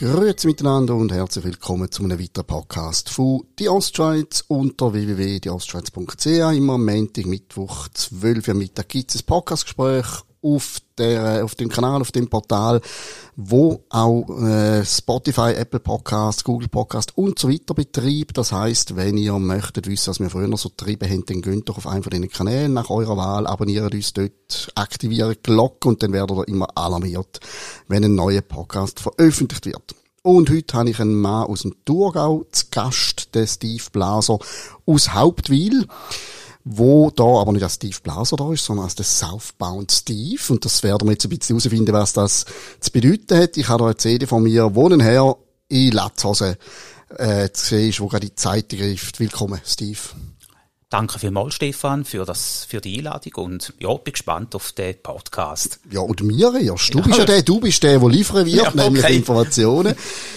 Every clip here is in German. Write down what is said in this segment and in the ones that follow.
Grüezi miteinander und herzlich willkommen zu einem weiteren Podcast von Die Ostschweiz unter www.dieostschweiz.ch. Immer am Montag, Mittwoch, 12 Uhr Mittag gibt es ein Podcastgespräch auf der, auf dem Kanal, auf dem Portal, wo auch äh, Spotify, Apple Podcast, Google Podcast und so weiter betreibt. Das heißt, wenn ihr möchtet wissen, was wir früher so getrieben haben, dann geht doch auf einen von diesen Kanälen nach eurer Wahl, abonniert uns dort, aktiviert die Glocke und dann werdet ihr immer alarmiert, wenn ein neuer Podcast veröffentlicht wird. Und heute habe ich einen Mann aus dem Thurgau zu Gast, den Steve Blaser aus Hauptwil wo da aber nicht als Steve Blaser da ist, sondern als der Southbound Steve. Und das werden wir jetzt ein bisschen herausfinden, was das zu bedeuten hat. Ich habe da eine CD von mir, wohnen her in Latzhose, äh, zu sehen ist, wo gerade die Zeit greift. Willkommen, Steve. Danke vielmals, Stefan, für, das, für die Einladung und ja, bin gespannt auf den Podcast. Ja, und mir erst. Du ja. bist ja der, du bist der, der liefern wird, ja, okay. nämlich Informationen.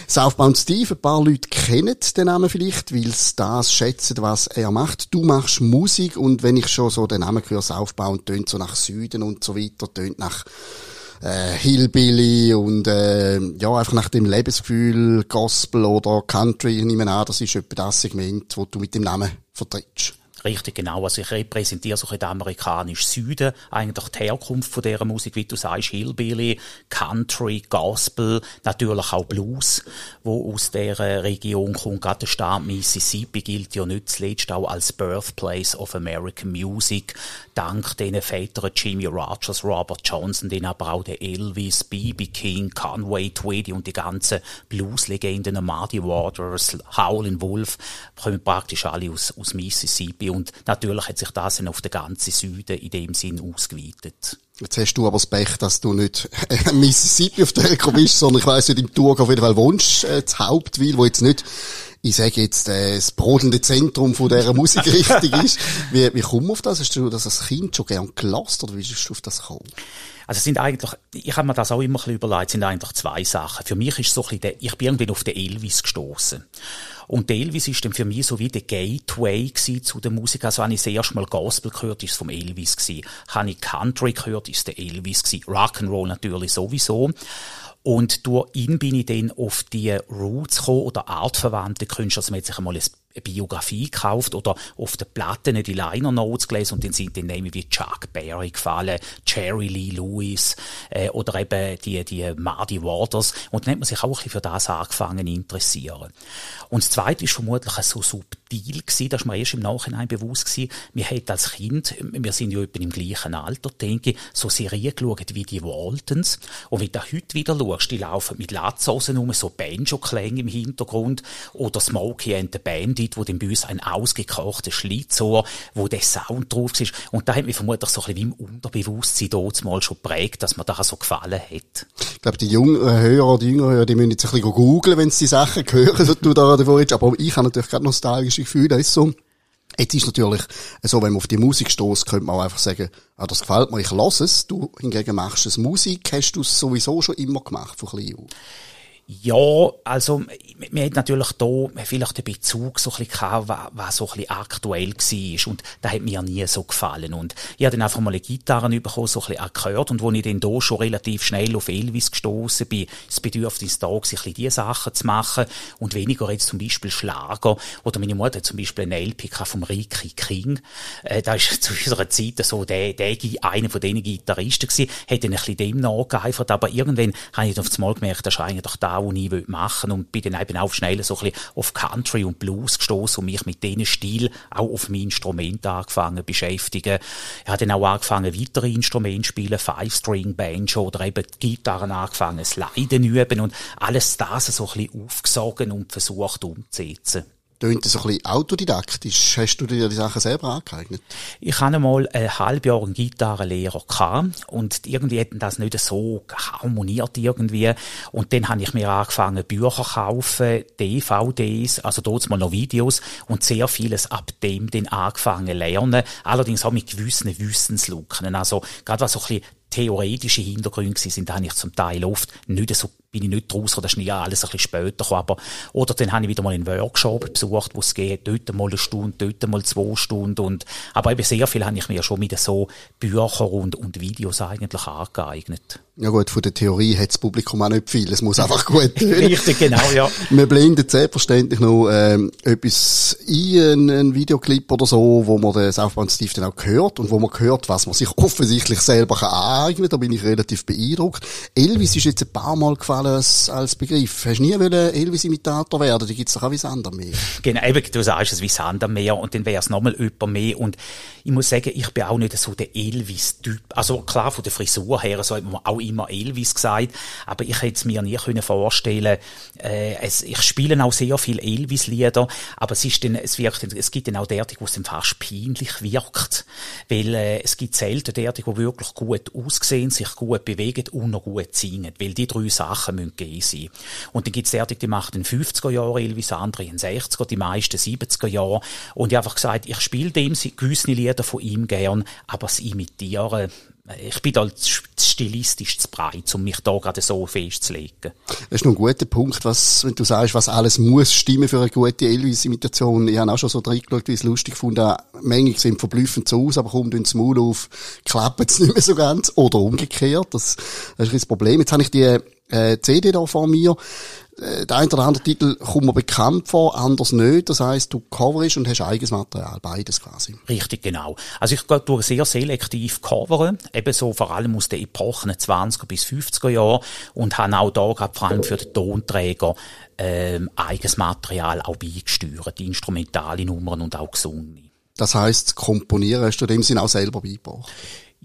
Southbound Steve, ein paar Leute kennen den Namen vielleicht, weil sie das schätzen, was er macht. Du machst Musik und wenn ich schon so den Namen höre, Southbound, tönt so nach Süden und so weiter, tönt nach äh, Hillbilly und äh, ja, einfach nach dem Lebensgefühl Gospel oder Country, ich nehme an, das ist etwa das Segment, wo du mit dem Namen vertrittst. Richtig, genau. Also ich repräsentiere so den amerikanischen Süden, eigentlich die Herkunft von dieser Musik, wie du sagst, Hillbilly, Country, Gospel, natürlich auch Blues, wo aus dieser Region kommt. Gerade der Staat Mississippi gilt ja nicht zuletzt auch als Birthplace of American Music, dank den Vätern Jimmy Rogers, Robert Johnson, den aber auch der Elvis, B.B. King, Conway Twitty und die ganzen Blues-Legenden, Muddy Waters, Howlin' Wolf, kommen praktisch alle aus, aus Mississippi und natürlich hat sich das dann auf den ganzen Süden in dem Sinn ausgeweitet. Jetzt hast du aber das Pech, dass du nicht äh, Mississippi auf der Ecke bist, sondern ich weiss nicht, im Tour auf jeden Fall wohnst, äh, das Hauptwil, wo jetzt nicht, ich sage jetzt, äh, das brodelnde Zentrum von dieser Musikrichtung ist. Wie, wie komm auf das? Hast du das als Kind schon gern gelassen oder wie bist du auf das gekommen? Also es sind eigentlich, ich habe mir das auch immer ein bisschen überlegt, sind eigentlich zwei Sachen. Für mich ist so ein bisschen der, ich bin irgendwie auf den Elvis gestoßen. Und Elvis ist dann für mich so wie der Gateway zu der Musik. Also, wenn ich das erste Mal Gospel gehört, ist es vom Elvis gewesen. Habe ich Country gehört, ist der Elvis gewesen. Rock'n'Roll natürlich sowieso. Und durch ihn bin ich dann auf die Roots gekommen oder artverwandte Künstler. Also man hat sich einmal ein eine Biografie gekauft oder auf den Platten die Liner Notes gelesen und dann sind dann Namen wie Chuck Berry gefallen, Jerry Lee Lewis äh, oder eben die, die Marty Waters. Und dann hat man sich auch ein bisschen für das angefangen zu interessieren. Und das Zweite ist vermutlich so subtil gewesen, das ist mir erst im Nachhinein bewusst gewesen, wir haben als Kind, wir sind ja etwa im gleichen Alter, denke ich, so Serien geschaut wie die Waltons. Und wenn du heute wieder schaust, die laufen mit Latzhosen um, so Banjo-Klänge im Hintergrund oder Smokey and the Bandit Lied, wo dann bei uns ein ausgekochter Schlitzohr, wo der Sound drauf ist. Und da hat mich vermutlich so ein bisschen wie im Unterbewusstsein dort mal schon geprägt, dass mir das so gefallen hat. Ich glaube, die jungen Hörer, die jüngeren die müssen jetzt ein bisschen googeln, wenn sie die Sachen hören, die du da davor jetzt. Aber ich habe natürlich gerade nostalgische Gefühle, das ist so. Jetzt ist natürlich so, wenn man auf die Musik stößt, könnte man auch einfach sagen, ah, das gefällt mir, ich lasse es. Du hingegen machst es Musik, hast du es sowieso schon immer gemacht, von klein auf? Ja, also, wir haben natürlich da vielleicht den Bezug so ein bisschen gehabt, was, so ein bisschen aktuell war. Und das hat mir nie so gefallen. Und ich habe dann einfach mal eine Gitarre bekommen, so ein bisschen gehört. Und wo ich dann da schon relativ schnell auf Elvis gestoßen bin, das Bedürfnis da, sich ein bisschen diese Sachen zu machen. Und weniger jetzt zum Beispiel Schlager. Oder meine Mutter hat zum Beispiel einen LPK vom Ricky King. Äh, da ist zu unserer Zeit so der, der, einer von diesen Gitarristen gewesen. Hat dann ein bisschen dem nachgeeifert. Aber irgendwann habe ich auf das Mal gemerkt, das ist eigentlich da auch, ich machen. Und bin dann eben auch schnell so ein bisschen auf Country und Blues gestoßen und mich mit diesen Stil auch auf mein Instrument angefangen zu beschäftigen. Ich habe dann auch angefangen, weitere Instrumente zu spielen, Five-String, Banjo oder eben Gitarren angefangen, Sliden üben und alles das so ein bisschen aufgesogen und versucht umzusetzen. Tönt das ein bisschen autodidaktisch? Hast du dir die Sachen selber angeeignet? Ich hatte mal ein halbes Jahr einen Gitarrenlehrer gehabt und irgendwie hätten das nicht so harmoniert irgendwie. Und dann habe ich mir angefangen, Bücher zu kaufen, DVDs, also dort mal noch Videos und sehr vieles ab dem dann angefangen lernen. Allerdings auch mit gewissen Wissenslücken. Also, gerade was so ein bisschen theoretische Hintergründe sind, habe ich zum Teil oft nicht so bin ich nicht raus, das ist nie alles ein bisschen später gekommen, aber, oder dann habe ich wieder mal einen Workshop besucht, wo es geht, dort mal eine Stunde, dort mal zwei Stunden und, aber eben sehr viel habe ich mir schon mit so Büchern und, und Videos eigentlich angeeignet. Ja gut, von der Theorie hat das Publikum auch nicht viel. Es muss einfach gut tönen. Richtig, genau, ja. Wir blenden selbstverständlich noch ähm, etwas ein, einen Videoclip oder so, wo man den Southbound Steve dann auch hört und wo man hört, was man sich offensichtlich selber kann aneignen Da bin ich relativ beeindruckt. Elvis ist jetzt ein paar Mal gefallen als, als Begriff. Hast du nie Elvis-Imitator werden? Die gibt's doch auch wie Sand am Meer. Genau, eben, du sagst es wie Sand am Meer und dann wäre es nochmal jemand mehr und ich muss sagen, ich bin auch nicht so der Elvis-Typ. Also klar, von der Frisur her, so hat man auch immer Elvis gesagt, aber ich hätte es mir nie können vorstellen äh, es, Ich spiele auch sehr viel Elvis-Lieder, aber es ist dann, es wirkt, es gibt dann auch derartig, wo es dann fast peinlich wirkt, weil äh, es gibt selten derartig, die wirklich gut aussehen, sich gut bewegen und noch gut singen, weil die drei Sachen müssen gehen sein. Und dann gibt es derartig, die machen in 50er Jahren Elvis, andere in 60er, die meisten 70er Jahre und ich habe einfach gesagt, ich spiele dem gewisse Lieder von ihm gern, aber das Imitieren, ich bin da stilistisch zu breit, um mich da gerade so festzulegen. Das ist noch ein guter Punkt, was, wenn du sagst, was alles muss stimmen für eine gute Elvis-Imitation. Ich habe auch schon so reingeschaut, wie es lustig fand. Manche sehen verblüffend so aus, aber kommt ins Maul auf, klappen es nicht mehr so ganz. Oder umgekehrt. Das, das ist das Problem. Jetzt habe ich die äh, CD da vor mir. Äh, der eine oder andere Titel kommt mir bekannt vor, anders nicht. Das heisst, du coverst und hast eigenes Material, beides quasi. Richtig, genau. Also ich tue sehr selektiv coveren, eben so vor allem aus den Epochen 20er bis 50er Jahren und habe auch da gerade vor allem für den Tonträger ähm, eigenes Material auch beigesteuert, instrumentale Nummern und auch gesungen. Das heisst, komponieren hast du in dem Sinn auch selber beigebracht?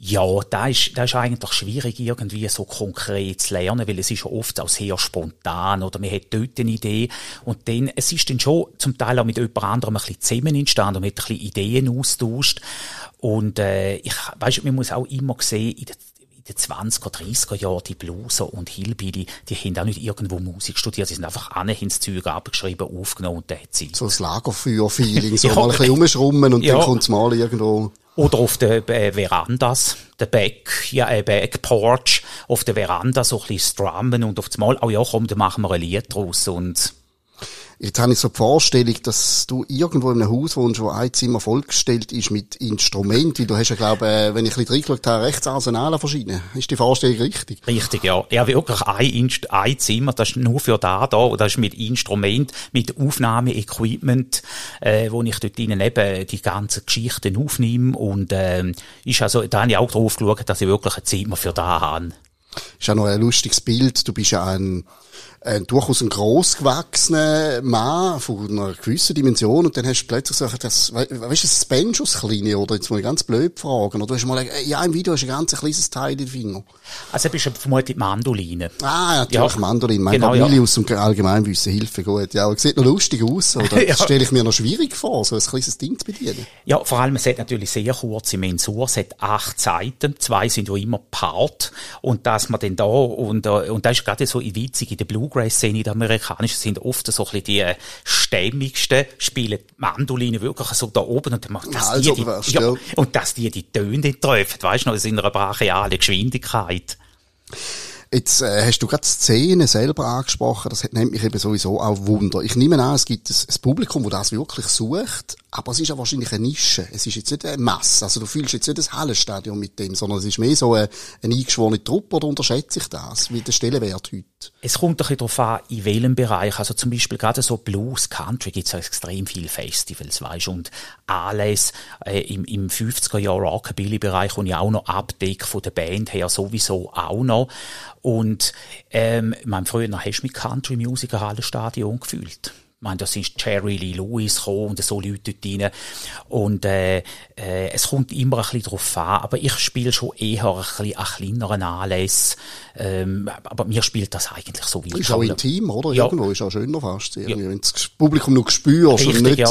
Ja, da ist, da ist eigentlich schwierig, irgendwie so konkret zu lernen, weil es ist oft auch sehr spontan oder man hat dort eine Idee und dann, es ist dann schon zum Teil auch mit jemand anderem ein bisschen zusammen entstanden und man hat ein bisschen Ideen austauscht und äh, ich weißt, man muss auch immer sehen, in der in den 20er, 30er Jahren, die Blueser und Hillbilly, die haben auch nicht irgendwo Musik studiert, sie sind einfach alle ins Zeug abgeschrieben, aufgenommen und that's sie. So das Lagerfeuer-Feeling, so ja, mal ein bisschen rumschrummen und ja. dann kommt's mal irgendwo. Oder auf den äh, Verandas, der Back, ja, äh, Backporch, auf der Veranda so ein bisschen strummen und auf das Mal, oh ja, komm, dann machen wir ein Lied draus und Jetzt habe ich so die Vorstellung, dass du irgendwo in einem Haus wohnst, wo ein Zimmer vollgestellt ist mit Instrumenten, weil du hast ja, glaube äh, wenn ich ein bisschen reingeschaut habe, rechts Arsenal verschieden. Ist die Vorstellung richtig? Richtig, ja. Ja, wirklich ein, Inst ein Zimmer, das ist nur für da da, und das ist mit Instrument, mit Aufnahmeequipment, äh, wo ich dort drinnen eben die ganzen Geschichten aufnehme und äh, ist also, da habe ich auch drauf geschaut, dass ich wirklich ein Zimmer für da habe. Ist ja noch ein lustiges Bild. Du bist ja ein ein, durchaus ein grossgewachsener Mann von einer gewissen Dimension und dann hast du plötzlich so, das, weißt du, das Benjus kleine oder jetzt mal ganz blöd fragen oder du hast mal, ja, im Video hast du ein ganz kleines Teil in den Finger. Also bist du vermutlich Mandoline. Ah, ja, natürlich, ja. Mandoline. Mein genau, Familius ja. und Allgemeinwissen, Hilfe gut. Ja, aber sieht noch lustig aus, oder? ja. Das stelle ich mir noch schwierig vor, so ein kleines Ding zu bedienen. Ja, vor allem, es hat natürlich sehr kurze Mensur, es hat acht Seiten, zwei sind ja immer Part und dass man dann da, und, äh, und das ist gerade so witzig in der Blue Bluegrass-Szene, die amerikanischen, sind oft so ein bisschen die äh, stämmigsten, spielen Mandoline wirklich so da oben und dann macht das also, die, die ja, und dass die die Töne treffen, weißt du noch, in einer brachialen Geschwindigkeit. Jetzt äh, hast du gerade Szenen selber angesprochen, das nennt mich eben sowieso auch Wunder. Ich nehme an, es gibt ein, Publikum, das das wirklich sucht, aber es ist ja wahrscheinlich eine Nische. Es ist jetzt nicht eine Masse. Also du fühlst jetzt nicht das Hallenstadion mit dem, sondern es ist mehr so eine, eine eingeschworene Truppe oder unterschätze ich das? Wie der Stellenwert heute? Es kommt ein bisschen darauf an, in welchem Bereich. Also zum Beispiel gerade so Blues, Country gibt es extrem viele Festivals, weißt und alles äh, im, im 50er Jahr Rockabilly-Bereich und ja auch noch Abdeck von der Band her sowieso auch noch. Und ähm, mein früher hast du mit Country Music ein Hallenstadion gefühlt. Ich meine, da sind Jerry Lee Lewis gekommen und so Leute dort rein. Und äh, äh, es kommt immer ein bisschen drauf an, aber ich spiele schon eher ein bisschen an kleineren Anlässen. Ähm, aber mir spielt das eigentlich so wie Ist auch intim, oder? Ja. Irgendwo ist auch schöner fast. Ja. Wenn du das Publikum noch spürst Richtig, und nicht ja.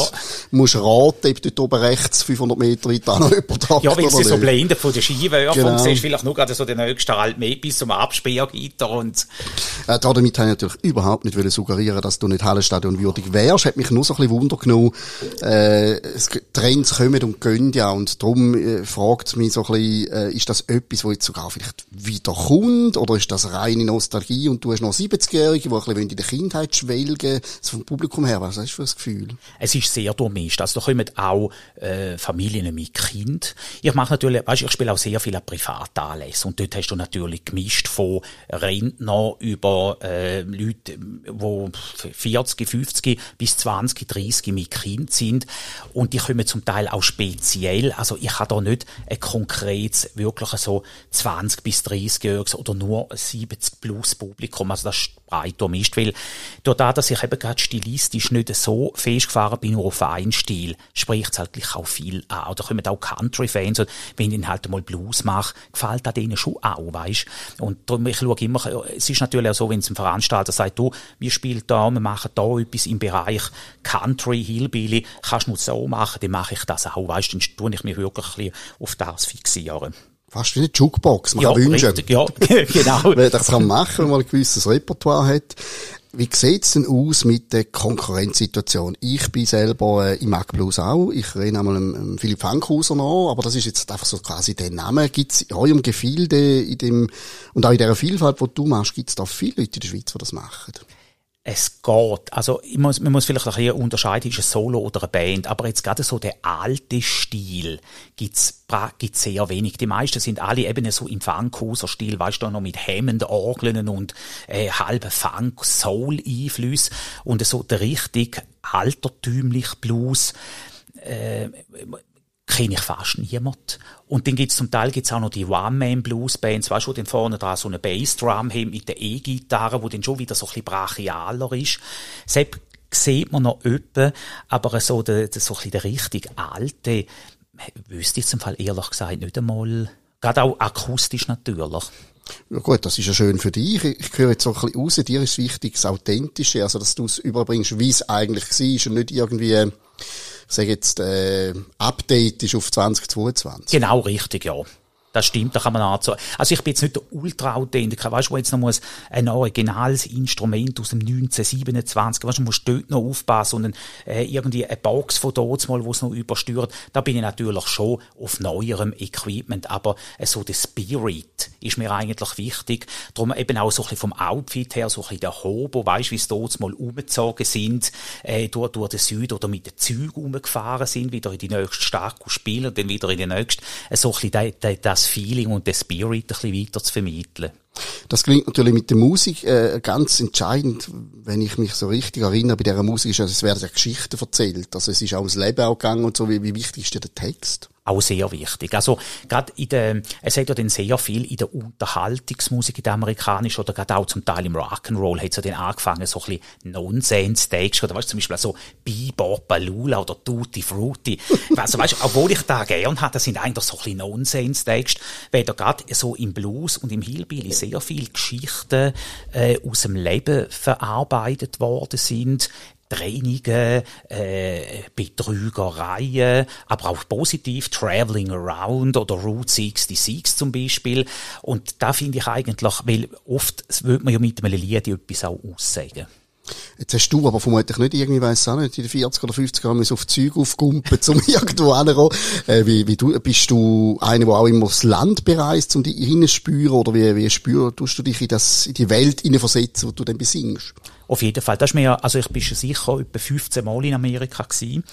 musst raten, ob dort oben rechts 500 Meter weiter noch jemand hat Ja, wenn sie so blendet von den Skiwerfern genau. siehst vielleicht nur gerade so den nächsten halt mehr bis zum Absperrgitter und Äh, damit habe ich natürlich überhaupt nicht suggerieren dass du nicht Hallenstadion würdig wärst. Hat mich nur so ein bisschen Wunder genommen. Äh, Trends kommen und gehen ja und darum äh, fragt es mich so ein bisschen, äh, ist das etwas, wo jetzt sogar vielleicht wieder kommt oder ist das reine Nostalgie und du hast noch 70-Jährige, die ein in der Kindheit schwelgen, so vom Publikum her, was hast du für ein Gefühl? Es ist sehr durchmischt. Also da kommen auch äh, Familien mit Kind. Ich mache natürlich, weißt, ich spiele auch sehr viele Privatanlässe und dort hast du natürlich gemischt von Rentner über äh, Leute, wo 40, 50 bis 20, 30 mit Kind sind und die kommen zum Teil auch speziell. Also ich habe da nicht ein konkretes, wirklich so 20 bis 30 Jahre oder nur 70 plus Publikum. Also das ist breit durchmischt, weil durch das, dass ich eben gerade stilistisch nicht so festgefahren bin, nur auf einen Stil, spricht es halt auch viel an. Oder kommen auch Country-Fans, wenn ich halt mal Blues mache, gefällt das denen schon auch, weißt Und darum, ich schaue immer, es ist natürlich auch so, wenn es ein Veranstalter sagt, du, wir spielen da, wir machen da etwas im Bereich Country, Hillbilly, kannst du nur so machen, dann mache ich das auch, weißt Dann tue ich mich wirklich auf das fixieren. Fast wie eine Jukebox, man ja, kann wünschen. Richtig, ja, genau. Wer das kann machen, wenn man ein gewisses Repertoire hat. Wie sieht's denn aus mit der Konkurrenzsituation? Ich bin selber äh, im Blues auch. Ich rede einmal einem Philipp Fankhauser noch, aber das ist jetzt einfach so quasi der Name. Gibt's in eurem Gefilde, in dem, und auch in der Vielfalt, die du machst, gibt's da viele Leute in der Schweiz, die das machen? Es geht. Also muss, man muss vielleicht ein bisschen unterscheiden, ist ein Solo oder eine Band, aber jetzt gerade so der alte Stil gibt's, gibt's sehr wenig. Die meisten sind alle eben so im Funkhuser-Stil, weißt du, noch mit Hammond-Orgeln und äh, halben Funk-Soul-Einflüssen und so der richtig altertümlich Blues. Äh, kenne ich fast niemand. Und dann gibt's zum Teil gibt's auch noch die One-Man-Blues-Bands, weißt du, wo dann vorne dran so eine Bassdrum haben mit der E-Gitarre, wo dann schon wieder so ein bisschen brachialer ist. Selbst sieht man noch öppe, aber so der, so ein bisschen der richtig alte, wüsste ich zum Fall ehrlich gesagt nicht einmal, gerade auch akustisch natürlich. Ja gut, das ist ja schön für dich. Ich höre jetzt so ein bisschen raus, dir ist wichtig das Authentische, also dass du es überbringst, wie es eigentlich war und nicht irgendwie sage jetzt, äh, Update ist auf 2022. Genau richtig, ja. Das stimmt, da kann man anzeigen. Also ich bin jetzt nicht der Ultra-Authentiker, weißt du, wo jetzt noch muss ein originales Instrument aus dem 1927, weißt du, musst dort noch aufpassen und dann, äh, irgendwie eine Box von dort mal, wo es noch übersteuert. Da bin ich natürlich schon auf neuerem Equipment, aber äh, so der Spirit ist mir eigentlich wichtig. Darum eben auch so ein bisschen vom Outfit her, so ein bisschen der Hobo, weißt du, wie es dort mal umgezogen sind, äh, durch, durch den Süden oder mit den Zügen umgefahren sind, wieder in die nächste Stadt spielen und dann wieder in die nächste, äh, so ein bisschen das das Feeling und den Spirit ein bisschen weiter zu vermitteln. Das klingt natürlich mit der Musik äh, ganz entscheidend, wenn ich mich so richtig erinnere, bei dieser Musik ist, also es werden ja Geschichten erzählt, also es ist auch ums Leben auch gegangen und so, wie, wie wichtig ist dir der Text? auch sehr wichtig. Also gerade in der, es hat ja dann sehr viel in der Unterhaltungsmusik, in der amerikanischen oder gerade auch zum Teil im Rock'n'Roll hat es ja dann angefangen, so ein bisschen Nonsense-Takes oder weißt du, zum Beispiel so Bebop, Balula oder Tutti Frutti. also weißt du, obwohl ich da gern habe, das sind eigentlich so ein bisschen Nonsense-Takes, weil da gerade so im Blues und im Hillbilly sehr viele Geschichten äh, aus dem Leben verarbeitet worden sind, Trainingen, äh, Betrügereien, aber auch positiv Traveling Around oder Route 66 zum Beispiel. Und da finde ich eigentlich, weil oft würde man ja mit einem Lied etwas auch aussagen. Jetzt hast du aber vermutlich nicht irgendwie, weiss auch nicht, in den 40 oder 50 Jahren auf Zeug aufgumpen, um irgendwo hinzukommen. Äh, wie, wie du, bist du einer, der auch immer das Land bereist, um dich hineinzuspüren, oder wie, wie spürst du dich in das, in die Welt hineinversetzen, wo du dann besingst? Auf jeden Fall. Das ist mir, also ich bin sicher etwa 15 Mal in Amerika gewesen.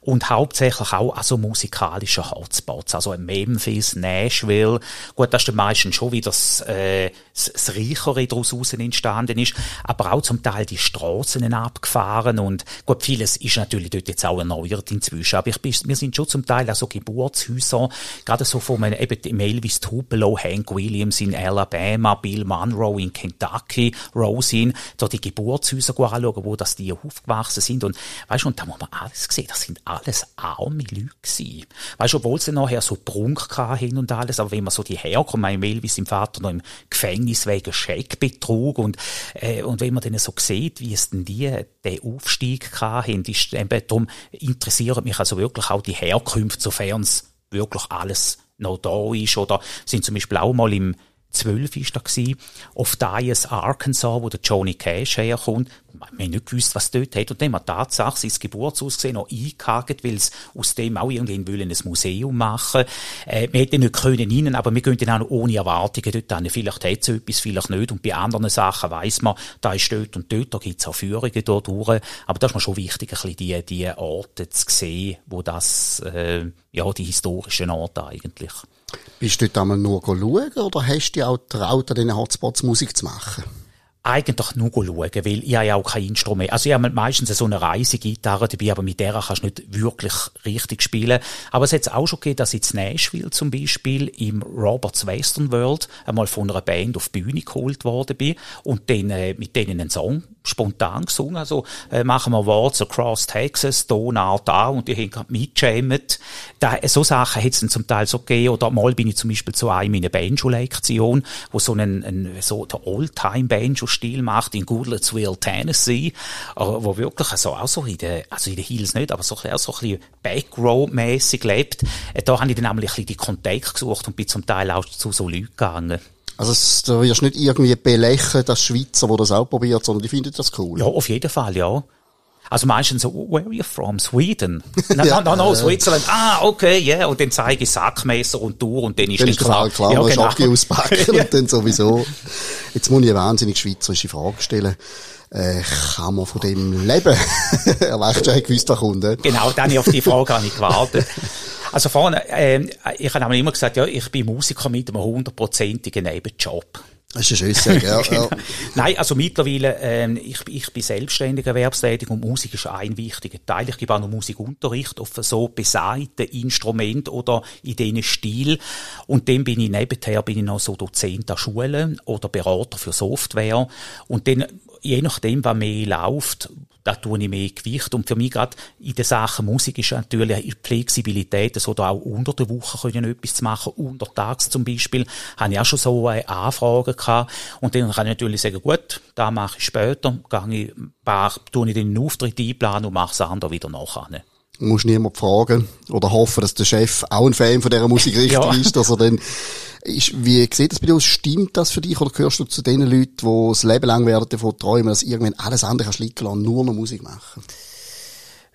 Und hauptsächlich auch an so musikalischen Hotspots. Also in Memphis, Nashville. Gut, das ist dann meistens schon wieder das, äh, das, das Reichere daraus entstanden ist. Aber auch zum Teil die Straßen abgefahren. Und gut, vieles ist natürlich dort jetzt auch erneuert inzwischen. Aber ich bin, wir sind schon zum Teil auch so Geburtshäuser. Gerade so von einem, eben Elvis Tupelo, Hank Williams in Alabama, Bill Monroe in Kentucky, Rosin. Da die Geburt Geburtshäuser anschauen, wo das die aufgewachsen sind. Und, weißt du, und da muss man alles sehen, das sind alles arme Leute gewesen. Weißt du, obwohl sie nachher so Prunk hin und alles, aber wenn man so die herkommt, mein Mail, wie sein Vater noch im Gefängnis wegen Scheckbetrug und, äh, und wenn man dann so sieht, wie es denn die, den Aufstieg hatten, ist eben, darum interessiert mich also wirklich auch die Herkunft, sofern es wirklich alles noch da ist, oder sind zum Beispiel auch mal im 2012 ist das gewesen, auf Dias, Arkansas, wo der Johnny Cash herkommt. Wir haben nicht gewusst, was dort hat. Und dann wir tatsächlich sein Geburtshaus gesehen, noch eingehakt, weil es aus dem auch irgendwie ein Museum machen. Äh, wir hätten nicht können rein, aber wir gehen dann auch ohne Erwartungen dort hin. Vielleicht hat es etwas, vielleicht nicht. Und bei anderen Sachen weiss man, da ist dort und dort, da gibt es auch Führungen dort durch. Aber das ist mir schon wichtig, ein bisschen die, die Orte zu sehen, wo das, äh, ja, die historischen Orte eigentlich. Bist du dort einmal nur schauen oder hast du dich auch getraut, an diesen Hotspots Musik zu machen? eigentlich nur schauen, weil ich habe ja auch kein Instrument. Also ich habe meistens so eine Reisegitarre dabei, aber mit der kannst du nicht wirklich richtig spielen. Aber es hat auch schon gegeben, dass ich in Nashville zum Beispiel im Roberts Western World einmal von einer Band auf die Bühne geholt worden bin und dann äh, mit denen einen Song spontan gesungen. Also äh, machen wir Words Across Texas, Donau da und die haben gerade mitgejammt. Da, so Sachen hat es dann zum Teil so gegeben. Oder mal bin ich zum Beispiel zu einem in einer Banjo-Lektion, wo so ein, ein so der Oldtime-Banjo-Stil macht in Goodlettsville, Tennessee, äh, wo wirklich so, auch so in den, also in den Hills nicht, aber so, so ein bisschen Backrow-mässig lebt. Äh, da habe ich dann einmal ein bisschen die Kontakte gesucht und bin zum Teil auch zu so Leuten gegangen. Also es, du wirst nicht irgendwie belächeln, dass Schweizer, die das auch probiert, sondern die finden das cool. Ja, auf jeden Fall, ja. Also meistens so, where are you from? Sweden? No, ja, no, no, no, Switzerland. Ah, okay, yeah. Und dann zeige ich Sackmesser und Tour und dann ist dann ist klar, klar, ja, genau. Schocke auspacken und dann sowieso. Jetzt muss ich eine wahnsinnig schweizerische Frage stellen. Äh, kann man von dem leben? er weißt schon, gewusst, was kommt. Genau, dann auf die Frage habe ich gewartet. Also vorne, äh, ich habe immer gesagt, ja, ich bin Musiker mit einem hundertprozentigen Nebenjob. Das ist ein schönes ja, ja. Nein, also mittlerweile, ähm, ich, ich bin selbstständig erwerbstätig und Musik ist ein wichtiger Teil. Ich gebe auch noch Musikunterricht auf so besagten Instrument oder in diesen Stil. Und dann bin ich nebenher bin ich noch so Dozent an Schulen oder Berater für Software. Und dann, je nachdem, was mehr läuft, da tue ich mehr Gewicht. Und für mich gerade in der Sache Musik ist natürlich die Flexibilität, so da auch unter der Woche können etwas zu machen, untertags zum Beispiel, habe ich auch schon so eine Anfrage gehabt. Und dann kann ich natürlich sagen, gut, da mache ich später, gehe ich, tue ich den Auftritt einplanen und mache es andere wieder nachher musst niemand fragen oder hoffen, dass der Chef auch ein Fan von dieser Musikrichtung ja. ist, dass er dann ist, wie sieht das bei dir aus? Stimmt das für dich oder gehörst du zu den Leuten, die das Leben lang werden davon träumen, dass irgendwann alles andere kannst liegen lassen, nur noch Musik machen?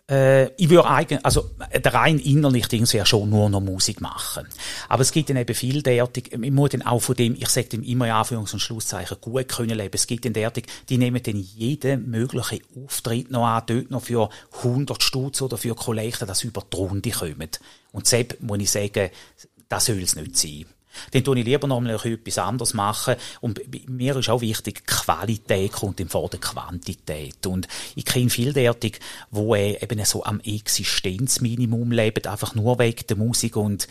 Äh, ich würde eigentlich, also der rein innerlich Ding ja schon nur noch Musik machen. Aber es gibt dann eben viel derartig, ich muss dann auch von dem, ich sage dem immer in Anführungs- und Schlusszeichen, gut können leben. Es gibt dann derartig, die nehmen dann jeden möglichen Auftritt noch an, dort noch für 100 Stutz oder für Kollekte, dass über die Runde kommen. Und selbst muss ich sagen, das soll es nicht sein. Dann tue ich lieber mal etwas anderes machen. Und mir ist auch wichtig, Qualität kommt im vor der Quantität. Und ich kenne derartig, wo eben so am Existenzminimum leben, einfach nur wegen der Musik und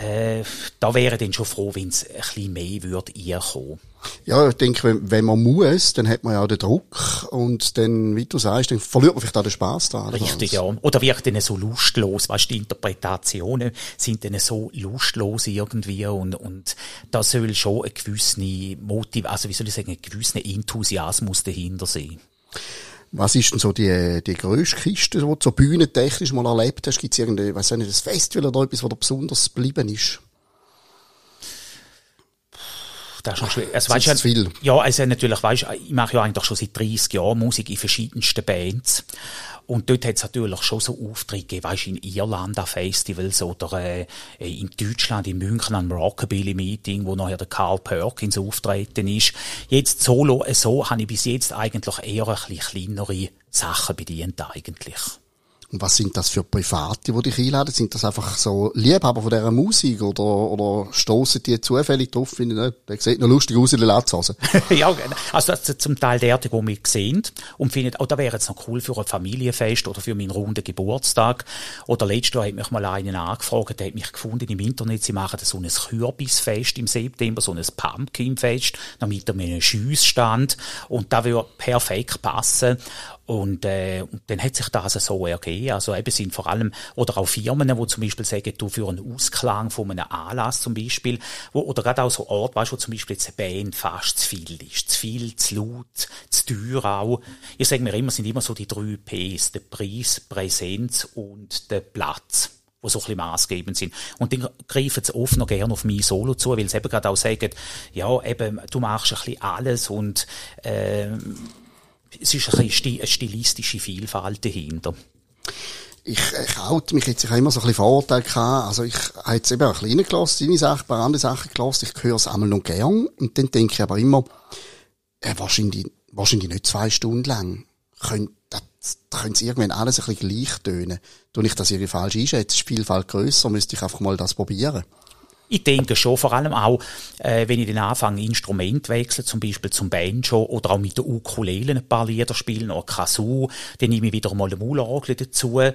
äh, da wäre dann schon froh, wenn es ein bisschen mehr würde kommen. Ja, ich denke, wenn, wenn man muss, dann hat man ja den Druck und dann, wie du sagst, dann verliert man vielleicht auch den Spass da. Richtig, ja. Oder wird dann so lustlos, weißt du, die Interpretationen sind dann so lustlos irgendwie und, und da soll schon ein gewisser Motiv, also wie soll ich sagen, ein gewisser Enthusiasmus dahinter sein. Was ist denn so die, die grösste Kiste, die du so bühnentechnisch mal erlebt hast? Gibt es irgendwie, weiß nicht, ein Festival oder etwas, was dir besonders geblieben ist? Das ist schon schwer. Also, weißt, ist viel. Ja, also natürlich, weißt, ich mache ja eigentlich schon seit 30 Jahren Musik in verschiedensten Bands. Und dort hat es natürlich schon so Auftritte gegeben, weißt, in Irland an Festivals oder äh, in Deutschland, in München am Rockabilly-Meeting, wo nachher der Carl Perkins auftreten ist. Jetzt solo, äh, so habe ich bis jetzt eigentlich eher ein bisschen kleinere Sachen bedient eigentlich. Und was sind das für Private, die dich einladen? Sind das einfach so Liebhaber von dieser Musik oder, oder stoßen die zufällig drauf? Finde ich, ne? der sieht noch lustig aus in der Latzhose. ja, genau. also das sind zum Teil der, die mich sehen und finden, oh, da wäre jetzt noch cool für ein Familienfest oder für meinen runden Geburtstag. Oder letztes Jahr hat mich mal einen angefragt, der hat mich gefunden im Internet, sie machen so ein Kürbisfest im September, so ein Pumpkinfest, mit einem Schiessstand und da würde perfekt passen. Und, äh, und dann hat sich das so ergeben. Also eben sind vor allem, oder auch Firmen, wo zum Beispiel sagen, du für einen Ausklang von einem Anlass zum Beispiel, wo, oder gerade auch so Orte, weißt wo zum Beispiel jetzt eine Band fast zu viel ist. Zu viel, zu laut, zu teuer auch. Ich sage mir immer, sind immer so die drei Ps. Der Preis, Präsenz und der Platz. die so ein bisschen maßgebend sind. Und dann greifen sie oft noch gerne auf mein Solo zu, weil sie eben gerade auch sagen, ja, eben, du machst ein bisschen alles und äh, es ist eine stilistische Vielfalt dahinter. Ich, ich halte mich jetzt, ich habe immer so ein bisschen Vorurteile gehabt, also ich habe jetzt eben ein bisschen gelassen, deine Sachen, ein paar andere Sachen gelassen, ich höre es einmal noch gern und dann denke ich aber immer, äh, wahrscheinlich, wahrscheinlich nicht zwei Stunden lang. Können, das, können sie irgendwann alles ein bisschen gleich tönen. Tue ich das irgendwie falsch einschätze, ist Vielfalt grösser, müsste ich einfach mal das probieren. Ich denke schon, vor allem auch, äh, wenn ich den anfange, Instrument wechseln, zum Beispiel zum Banjo oder auch mit der Ukulele ein paar Lieder spielen oder Kazoo, dann nehme ich wieder mal eine Maulorgel dazu. Äh,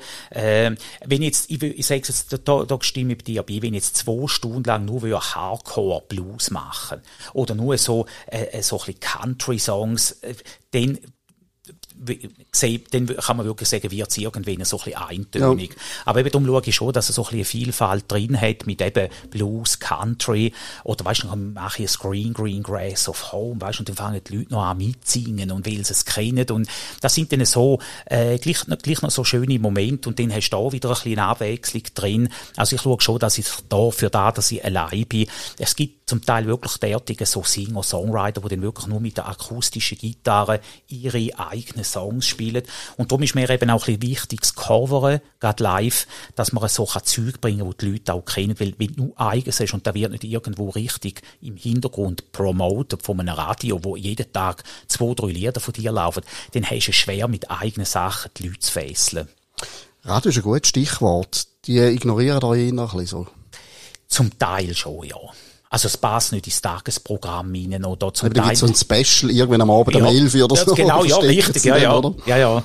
wenn jetzt, ich, ich sage jetzt, da, da stimme ich bei dir bei, wenn ich jetzt zwei Stunden lang nur Hardcore Blues machen oder nur so, äh, so ein bisschen Country-Songs, äh, dann dann kann man wirklich sagen, wird es irgendwann so ein bisschen eintönig. Ja. Aber eben darum schaue ich schon, dass er so ein bisschen eine Vielfalt drin hat mit eben Blues, Country oder weißt du, dann mache ich ein Green Green Grass of Home, weißt du, und dann fangen die Leute noch an mitzusingen und weil sie es kennen und das sind dann so äh, gleich, gleich noch so schöne Momente und dann hast du da wieder ein bisschen Abwechslung drin. Also ich schaue schon, dass ich da für da, dass ich allein bin. Es gibt zum Teil wirklich derartige so Singer-Songwriter, die dann wirklich nur mit der akustischen Gitarre ihre eigenen Songs spielen. Und darum ist mir eben auch ein bisschen wichtig, das Coveren, gerade live, dass man so Zeug bringen kann, die die Leute auch kennen. Weil, wenn du eigens hast und da wird nicht irgendwo richtig im Hintergrund promotet von einem Radio, wo jeden Tag zwei, drei Lieder von dir laufen, dann hast du es schwer, mit eigenen Sachen die Leute zu fesseln. Radio ist ein gutes Stichwort. Die ignorieren da eher ein bisschen so. Zum Teil schon, ja. Also es passt nicht ins Tagesprogramm rein oder zum Teil. so ein Special irgendwann am Abend ja, um 11 oder so. Genau, ja, richtig, ja, ja. Ja, ja.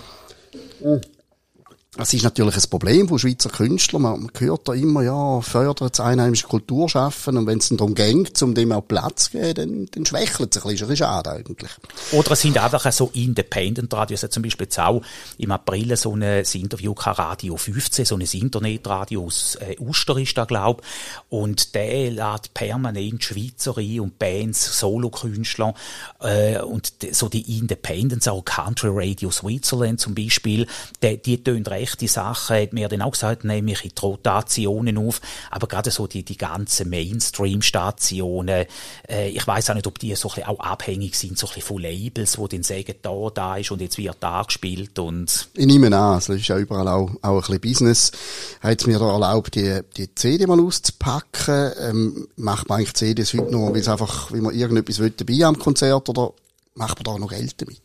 Es ist natürlich ein Problem von Schweizer Künstlern. Man hört da immer, ja, fördert das einheimische Kulturschaffen und wenn es dann darum geht, um dem auch Platz zu geben, dann, dann schwächelt es ein bisschen. Das ist schade eigentlich. Oder es sind einfach so Independent Radios. Also zum Beispiel jetzt auch im April so ein Interview Radio 15, so ein Internetradio aus äh, Uster ist da, glaub. Und der lädt permanent Schweizer ein und Bands, Solokünstler äh, und so die Independents, auch Country Radio Switzerland zum Beispiel, die, die tönen rechte Sachen, hat mir dann auch gesagt, nehme ich in die Rotationen auf, aber gerade so die, die ganzen Mainstream-Stationen, äh, ich weiß auch nicht, ob die so ein bisschen auch abhängig sind, so ein bisschen von Labels, wo dann sagen, da, da ist und jetzt wird da gespielt und... Ich nehme an, es ist ja überall auch, auch ein bisschen Business. Hat es mir da erlaubt, die, die CD mal auszupacken? Ähm, macht man eigentlich CDs heute nur, weil es einfach, wie man irgendetwas will, dabei am Konzert oder macht man da noch Geld damit?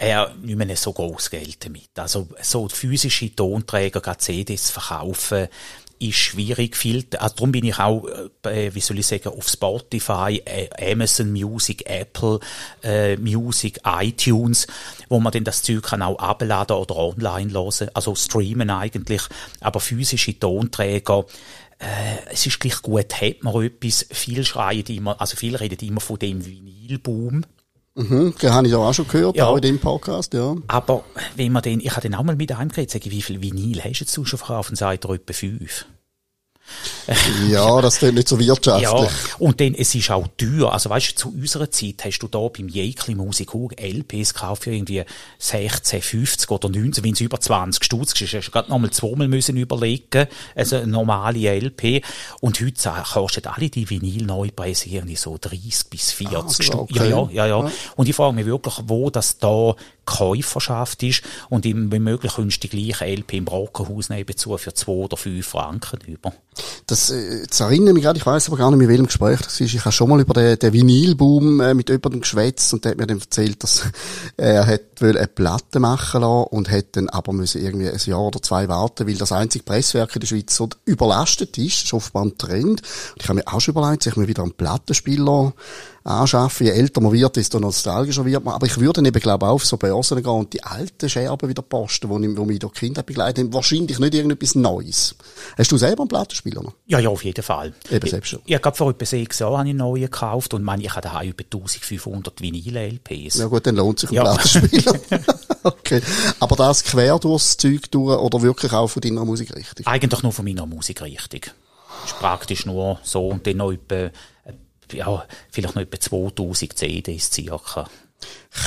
Er nicht mehr so groß Geld damit. Also so physische Tonträger, gerade CDs verkaufen, ist schwierig. Viel, also darum bin ich auch, äh, wie soll ich sagen, auf Spotify, äh, Amazon Music, Apple äh, Music, iTunes, wo man dann das Zeug kann auch abladen oder online hören, also streamen eigentlich. Aber physische Tonträger, äh, es ist gleich gut, hat man etwas. Viel schreien immer, also viel reden immer von dem Vinylboom. Mhm, den habe ich auch schon gehört, ja. auch in dem Podcast, ja. Aber wenn man den, ich habe den auch mal mit einem geredet, sage ich, wie viel Vinyl hast du jetzt schon verkauft? Und sagt er etwa fünf. Ja, das klingt nicht so wirtschaftlich. Ja, und dann, es ist auch teuer. Also weißt du, zu unserer Zeit hast du da beim Jäkli Musik auch LPs gekauft für irgendwie 16, 50 oder 19, wenn es über 20 Stutz ist. Hast du gerade nochmal zweimal müssen überlegen, also eine normale LP. Und heute kostet alle die Vinyl-Neupreise irgendwie so 30 bis 40 ah, Stutz. Okay. Ja, ja, ja, ja. Und ich frage mich wirklich, wo das da Käuferschaft ist und ihm, wenn möglich, die gleiche LP im Brockenhaus nebenzu für zwei oder fünf Franken über. Das, äh, das erinnert mich gerade, ich weiß aber gar nicht, mit welchem Gespräch das ist. Ich habe schon mal über den, den Vinylboom äh, mit jemandem geschwätzt und der hat mir dann erzählt, dass er hat eine Platte machen lassen und hat dann aber müssen irgendwie ein Jahr oder zwei warten, weil das einzige Presswerk in der Schweiz so überlastet ist. Das ist offenbar ein Trend. Und ich habe mir auch schon überlegt, sich mir wieder einen Plattenspieler anschaffen. Je älter man wird, desto nostalgischer wird man. Aber ich würde eben, glaube ich, auf so Börsen gehen und die alten Scherben wieder posten, wo, ich, wo mich durch Kinder begleitet haben. Wahrscheinlich nicht irgendetwas Neues. Hast du selber einen Plattenspieler noch? Ja, ja, auf jeden Fall. Eben selbst schon. Ich, ich habe vor etwa sechs Jahren einen neuen gekauft und meine, ich habe daheim über 1500 Vinyl-LPs. Ja gut, dann lohnt sich ein ja. Plattenspieler. okay. Aber das quer durchs Zeug durch oder wirklich auch von deiner Musikrichtung? Eigentlich nur von meiner Musikrichtung. Ist praktisch nur so und dann noch etwa ja, vielleicht noch etwa 2000 CDs circa.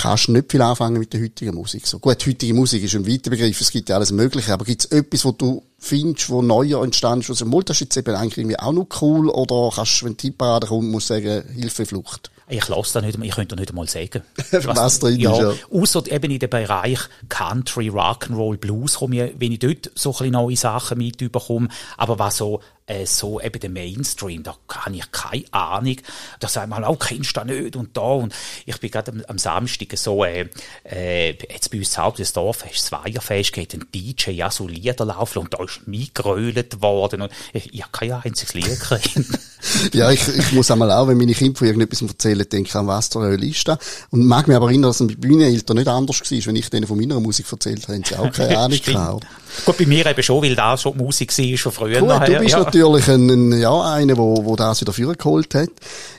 kannst nicht viel anfangen mit der heutigen Musik. So gut, heutige Musik ist ein weiter Begriff, es gibt ja alles Mögliche, aber gibt es etwas, wo du findest, wo neuer entstanden ist, du sagst, das ist jetzt eben eigentlich irgendwie auch noch cool, oder kannst du, wenn die Parade kommt, musst sagen, Hilfe, Flucht? Ich lasse da nicht, ich könnte nicht einmal sagen. was, was drin ja, ist, ja. Ausser eben in dem Bereich Country, Rock'n'Roll, Blues komme ich, wenn ich dort so ein bisschen neue Sachen mitbekomme. Aber was so, äh, so eben der Mainstream, da habe ich keine Ahnung. Da sagen wir, auch kennst du das nicht und da. Und ich bin gerade am, am Samstag so, äh, äh, jetzt bei uns Haupt des Dorfes, das Weiherfest, geht ein DJ, ja, so Lieder laufen und da ist mitgerölt worden und ich, ich habe kein einziges Lied gekriegt. ja, ich, ich muss einmal auch, wenn meine Kinder von irgendetwas erzählen, denke ich an was zur Hölle ist da. Und mag mich aber erinnern, dass es bei Bühneneltern nicht anders war, wenn ich denen von meiner Musik erzählt habe, haben sie auch keine Ahnung gehabt. Gut, bei mir eben schon, weil das schon Musik war schon früher Gut, nachher. du bist ja. Natürlich ein, ja, einer, wo, wo das wieder vorgeholt hat.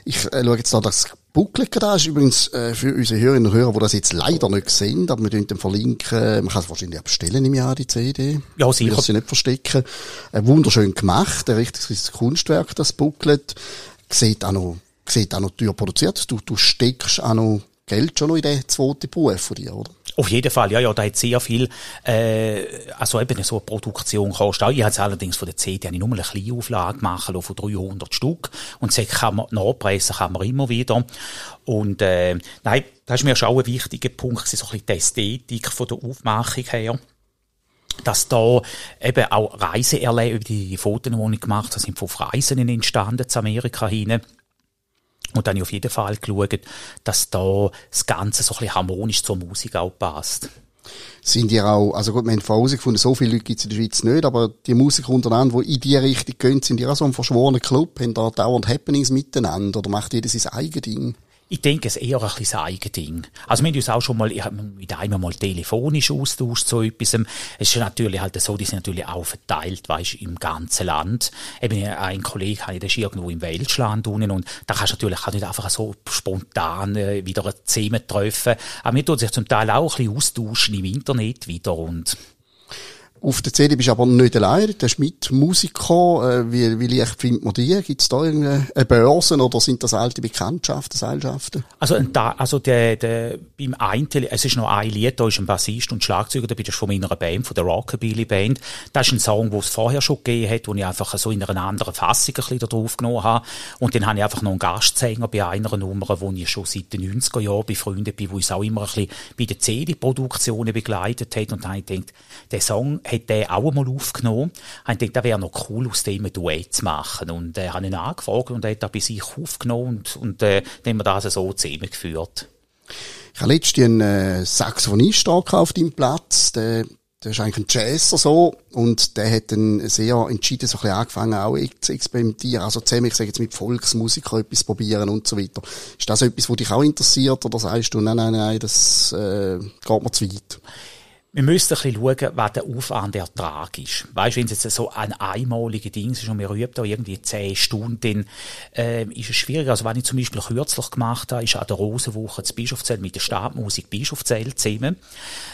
Ich äh, schaue jetzt da das Booklet da ist übrigens äh, für unsere Hörerinnen und Hörer, die das jetzt leider nicht sehen, aber wir können den verlinken. Man kann es wahrscheinlich auch bestellen im Jahr, die CD. Ja, sicher. Ich sie nicht verstecken. Äh, wunderschön gemacht, ein richtiges Kunstwerk, das Booklet. Sieht auch noch, sieht auch noch teuer produziert. Du, du steckst auch noch Geld schon noch in den zweiten Beruf von dir, oder? Auf jeden Fall, ja, ja, da hat sehr viel, äh, also eben so eine Produktion kostet. Ich habe es allerdings von der CD habe ich nur eine kleine Auflage gemacht, von 300 Stück. Und das kann man nachpressen, kann man immer wieder. Und, äh, nein, das ist mir schon auch ein wichtiger Punkt, so ein bisschen die Ästhetik von der Aufmachung her dass da eben auch Reiseerlebnisse, die Fotos, die ich gemacht habe, sind von Reisen entstanden zu Amerika hinein. Und dann habe ich auf jeden Fall geschaut, dass da das Ganze so ein bisschen harmonisch zur Musik auch passt. Sind ihr auch, also gut, wir haben vorher herausgefunden, so viele Leute gibt es in der Schweiz nicht, aber die Musiker untereinander, die in die Richtung gehen, sind ihr auch so ein verschworener Club, haben da dauernd Happenings miteinander oder macht jeder sein eigenes Ding? Ich denke, es ist eher ein bisschen ein Eigending. Also, wir haben uns auch schon mal, ich habe mit einem mal telefonisch austauscht, so etwas. Es ist natürlich halt so, die sind natürlich auch verteilt, weisst, im ganzen Land. Eben, ein Kollege habe ich, der ist irgendwo im Welschland unten und da kannst du natürlich auch nicht einfach so spontan äh, wieder zusammentreffen. Aber wir tun sich zum Teil auch ein bisschen austauschen im Internet wieder und auf der CD bist du aber nicht allein, du hast mit Musiker, äh, wie, wie leicht findet man die? Gibt es da irgendeine Börsen oder sind das alte Bekanntschaften, Seilschaften? Also, da, also der, der, beim einen, es ist noch ein Lied, da ist ein Bassist und Schlagzeuger dabei, das ist von meiner Band, von der Rockabilly Band. Das ist ein Song, den es vorher schon gegeben hat, wo ich einfach so in einer anderen Fassung ein bisschen da drauf genommen habe. Und dann habe ich einfach noch einen Gastsänger bei einer Nummer, wo ich schon seit den 90er Jahren befreundet bin, wo uns auch immer ein bisschen bei den CD-Produktionen begleitet hat. Und dann habe ich gedacht, der Song hat der auch einmal aufgenommen. Ich dachte, das wäre noch cool, aus dem ein Duett zu machen. Und äh, habe ihn angefragt und er hat das bei sich aufgenommen und, und äh, dann haben wir das so zusammengeführt. Ich habe letztens einen äh, Saxophonist auf deinem Platz, der der ist eigentlich ein Jazzer so und der hat dann sehr entschieden so ein bisschen angefangen auch zu experimentieren, also zusammen, ich sage jetzt mit Volksmusikern etwas probieren und so weiter. Ist das etwas, was dich auch interessiert oder sagst du, nein, nein, nein, das äh, geht mir zu weit? Wir müssen ein bisschen schauen, was der Aufwand der Ertrag ist. Weißt wenn es jetzt so ein einmaliges Ding ist und wir üben da irgendwie zehn Stunden, äh, ist es schwierig. Also, was ich zum Beispiel kürzlich gemacht habe, ist an der Rosenwoche das Bischofszelt mit der Stabmusik Bischofszelt zusammen.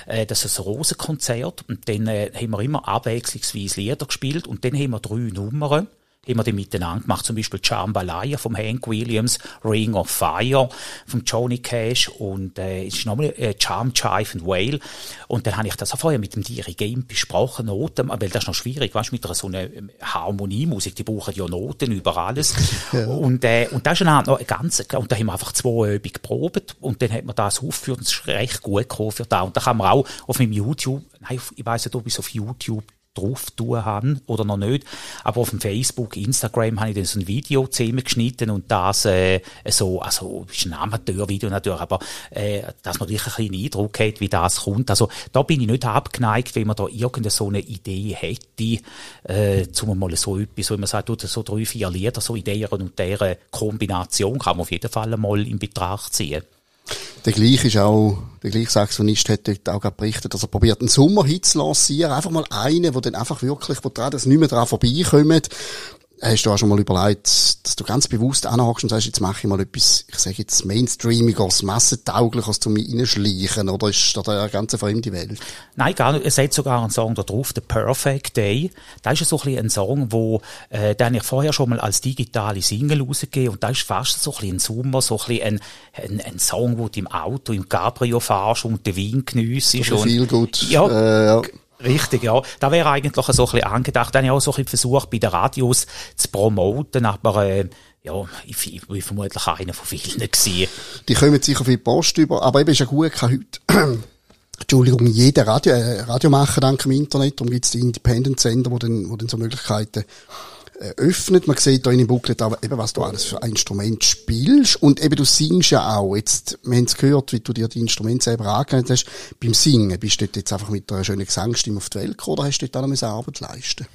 Äh, das ist ein Rosenkonzert und dann äh, haben wir immer abwechslungsweise Lieder gespielt und dann haben wir drei Nummern haben wir die miteinander gemacht. Zum Beispiel Jambalaya vom Hank Williams, Ring of Fire vom Johnny Cash und äh, ist nochmal äh, Charm, Chive and Whale. Und dann habe ich das auch vorher mit dem Dirigent besprochen, Noten, weil das ist noch schwierig, weißt, mit einer so einer Harmoniemusik, die brauchen ja Noten über alles. Ja. Und, äh, und das ist dann noch eine ganze, und da haben wir einfach zwei Übungen geprobt und dann hat man das aufgeführt und es ist recht gut gekommen für da. Und da kann man auch auf meinem YouTube, nein, ich weiss nicht, ob ich es auf YouTube drauf tun habe oder noch nicht. Aber auf dem Facebook, Instagram habe ich dann so ein Video zusammengeschnitten und das äh, so, also ist ein Amateurvideo natürlich, aber äh, dass man wirklich ein bisschen Eindruck hat, wie das kommt. Also da bin ich nicht abgeneigt, wenn man da irgendeine so eine Idee hätte, äh, zum mal so etwas, wo man sagt, so drei, vier Lieder so in dieser und dieser Kombination kann man auf jeden Fall mal in Betracht ziehen. Der gleiche ist auch, der gleiche Saxonist hat dort auch berichtet, dass er probiert, einen Sommerhit zu lancieren. Einfach mal einen, wo dann einfach wirklich, wo dran das nicht mehr dran vorbeikommt. Hast du auch schon mal überlegt, dass du ganz bewusst anhockst und sagst, jetzt mache ich mal etwas, ich sage jetzt Mainstreamiges, massentaugliches zu mir reinschleichen, oder ist da eine ganz fremde Welt? Nein, gar nicht. Es hat sogar einen Song da drauf, The Perfect Day. Das ist so ein, ein Song, wo, äh, den ich vorher schon mal als digitale Single rausgegeben und da ist fast so ein, ein Sommer, so ein, ein, ein, ein Song, wo du im Auto, im Cabrio fahrst und den Wein geniessest. So viel gut. Ja, äh, ja. Richtig, ja. Da wäre eigentlich so ein bisschen angedacht. Da habe ich auch so ein bisschen versucht, bei den Radios zu promoten, aber äh, ja, ich, ich bin vermutlich einer von vielen gewesen. Die kommen sicher viel Post über, aber eben ist ja gut, kann heute Entschuldigung, jeder Radio, äh, Radiomacher dank im Internet, darum gibt es die Independent-Sender, wo dann, wo dann so Möglichkeiten äh, öffnet. Man sieht da in dem Booklet auch, eben, was du alles für ein Instrument spielst. Und eben, du singst ja auch. Jetzt, wir haben es gehört, wie du dir die Instrumente selber angewendet hast. Beim Singen bist du jetzt einfach mit einer schönen Gesangsstimme auf die Welt gekommen, oder hast du dort auch noch Arbeit leisten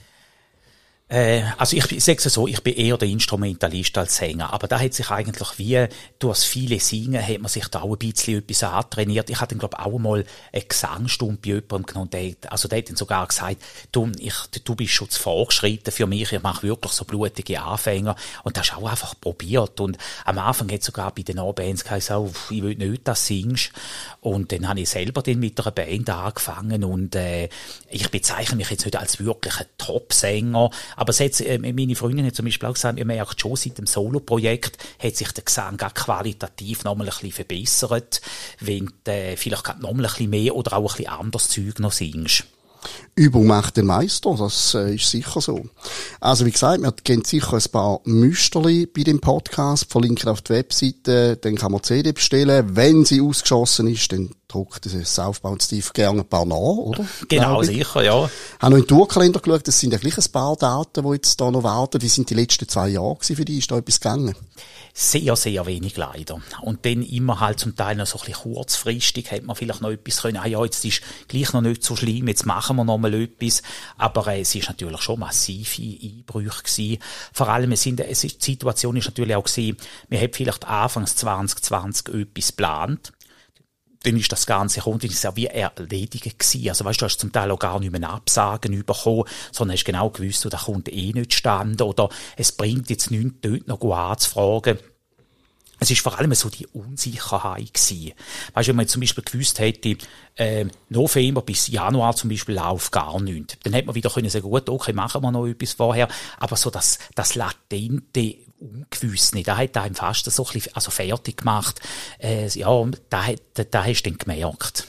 äh, also ich sage es so, ich bin eher der Instrumentalist als Sänger, aber da hat sich eigentlich wie durch das viele Singen hat man sich da auch ein bisschen etwas antrainiert. Ich hatte dann glaube auch mal eine Gesangsstunde bei jemandem genommen, der, also der hat dann sogar gesagt, du, ich, du bist schon zu vorgeschritten für mich, ich mache wirklich so blutige Anfänger. Und das ist auch einfach probiert. Und am Anfang hat sogar bei den A-Bands gesagt, oh, ich will nicht, dass du singst. Und dann habe ich selber dann mit einer Band angefangen. Und äh, ich bezeichne mich jetzt nicht als wirklicher Top-Sänger, aber es hat, äh, meine Freundin hat zum Beispiel auch gesagt, ihr merkt schon, seit dem Solo-Projekt hat sich der Gesang auch qualitativ nochmal ein bisschen verbessert, wenn du äh, vielleicht nochmal ein bisschen mehr oder auch ein bisschen anderes Zeug noch singst. Übung macht den Meister, das äh, ist sicher so. Also wie gesagt, wir kennen sicher ein paar Müsterli bei dem Podcast, verlinken auf die Webseite, dann kann man die CD bestellen. Wenn sie ausgeschossen ist, dann druckt das Southbound und Steve gerne ein paar nach, oder? Genau, sicher, ja. Ich habe noch in den Tourkalender geschaut, das sind ja gleich ein paar Daten, die jetzt da noch warten. Wie sind die letzten zwei Jahre für dich? Ist da etwas gegangen? Sehr, sehr wenig leider. Und dann immer halt zum Teil noch so ein bisschen kurzfristig, hat man vielleicht noch etwas können, ah ja, jetzt ist gleich noch nicht so schlimm, jetzt machen wir noch mal etwas. Aber äh, es ist natürlich schon massive Einbrüche gewesen. Vor allem, es sind, es ist, die Situation ist natürlich auch gewesen, wir haben vielleicht anfangs 2020 etwas geplant dann ist das Ganze gekommen, ist ja wie erledigt gewesen. Also weißt du, du hast zum Teil auch gar nicht mehr Absagen bekommen, sondern hast genau gewusst, da kommt eh nicht stand oder es bringt jetzt nichts, dort noch anzufragen. Es ist vor allem so die Unsicherheit gewesen. Weißt du, wenn man zum Beispiel gewusst hätte, äh, November bis Januar zum Beispiel läuft gar nichts, dann hätte man wieder können sagen, gut, okay, machen wir noch etwas vorher. Aber so das, das latente ungewiss nicht. Da hat einem fast so ein bisschen, also fertig gemacht. Äh, ja, da, da, da hast du dann gemerkt.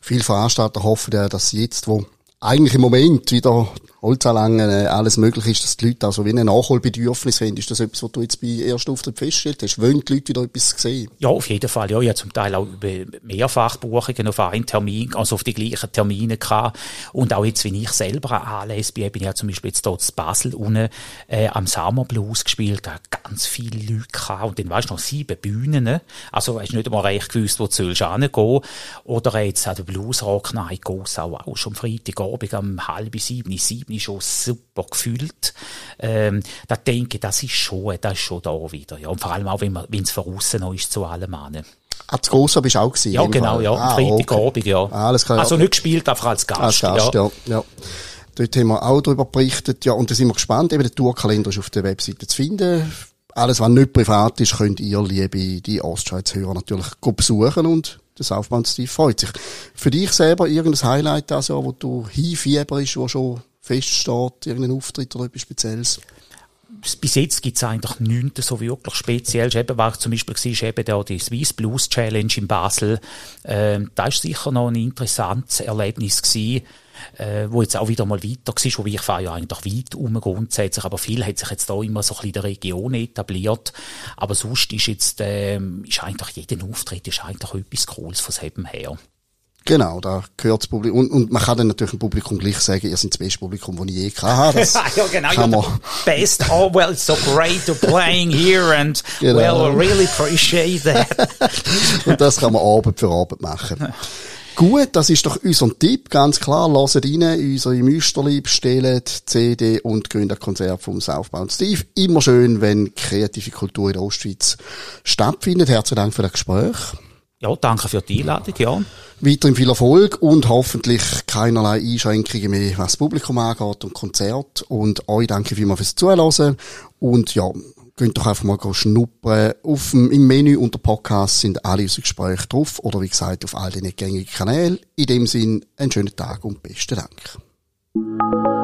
Viele Veranstalter hoffen ja, dass jetzt, wo eigentlich im Moment wieder Holzanlangen, äh, alles möglich ist, dass die Leute also wie ein Nachholbedürfnis haben. Ist das etwas, was du jetzt bei ersten Auftritt hast? Wollen die Leute wieder etwas sehen? Ja, auf jeden Fall. Ja, ich habe zum Teil auch Mehrfachbuchungen auf einen Termin, also auf die gleichen Termine gehabt. Und auch jetzt, wenn ich selber anlese, bin ich ja zum Beispiel jetzt dort in Basel unten, äh, am Summer Blues gespielt, da ganz viele Leute gehabt. Und dann weißt du noch sieben Bühnen. Ne? Also hast nicht einmal recht gewusst, wo du sollst. Oder jetzt hat der Bluesrock Night Gossau auch schon am Freitagabend um halb sieben, sieben mich schon super gefühlt. Ähm, da denke ich, das ist schon, das ist schon da wieder. Ja. Und vor allem auch, wenn es von außen noch ist zu allem Mann. Ah, zu Gosa bist du auch gewesen? Ja, genau, Fall. ja. Ah, Freitagabend, okay. ja. Ah, alles klar. Also nicht gespielt, einfach als Gast. Als Gast, ja. ja. ja. Dort haben wir auch darüber berichtet, ja, und da sind wir gespannt. Eben, der Tourkalender ist auf der Webseite zu finden. Alles, was nicht privat ist, könnt ihr, liebe, die Ostschweiz-Hörer, natürlich besuchen und das Aufband Steve freut sich. Für dich selber irgendein Highlight also, wo du hinfieberst, wo schon feststeht, irgendein Auftritt oder etwas Spezielles? bis jetzt gibt es eigentlich nichts so wirklich Spezielles. Eben, was zum Beispiel war, eben da die Swiss Blues Challenge in Basel. Ähm, das ist sicher noch ein interessantes Erlebnis gewesen, äh, wo jetzt auch wieder mal weiter war, wobei ich fahre ja eigentlich weit um grundsätzlich, aber viel hat sich jetzt da immer so ein bisschen in der Region etabliert. Aber sonst ist jetzt, ähm, ist eigentlich jeder Auftritt ist eigentlich etwas Cooles von selben her. Genau, da gehört das Publikum. Und, und man kann dann natürlich dem Publikum gleich sagen, ihr seid das beste Publikum, das ich je hatte. Das ja, genau. Kann man best. Oh, well, it's so great to playing here and genau. well, I really appreciate that. und das kann man Abend für Abend machen. Gut, das ist doch unser Tipp, ganz klar. Lasst rein, unsere Müsterli bestellen, CD und Gründerkonzert vom Southbound Steve. Immer schön, wenn kreative Kultur in der Ostschweiz stattfindet. Herzlichen Dank für das Gespräch. Ja, danke für die Einladung, ja. Weiterhin viel Erfolg und hoffentlich keinerlei Einschränkungen mehr, was das Publikum angeht und Konzert. Und euch danke vielmals fürs Zuhören. Und ja, könnt doch einfach mal schnuppern. Auf dem, Im Menü unter Podcast sind alle unsere Gespräche drauf oder wie gesagt auf all den gängigen Kanälen. In dem Sinn, einen schönen Tag und besten Dank.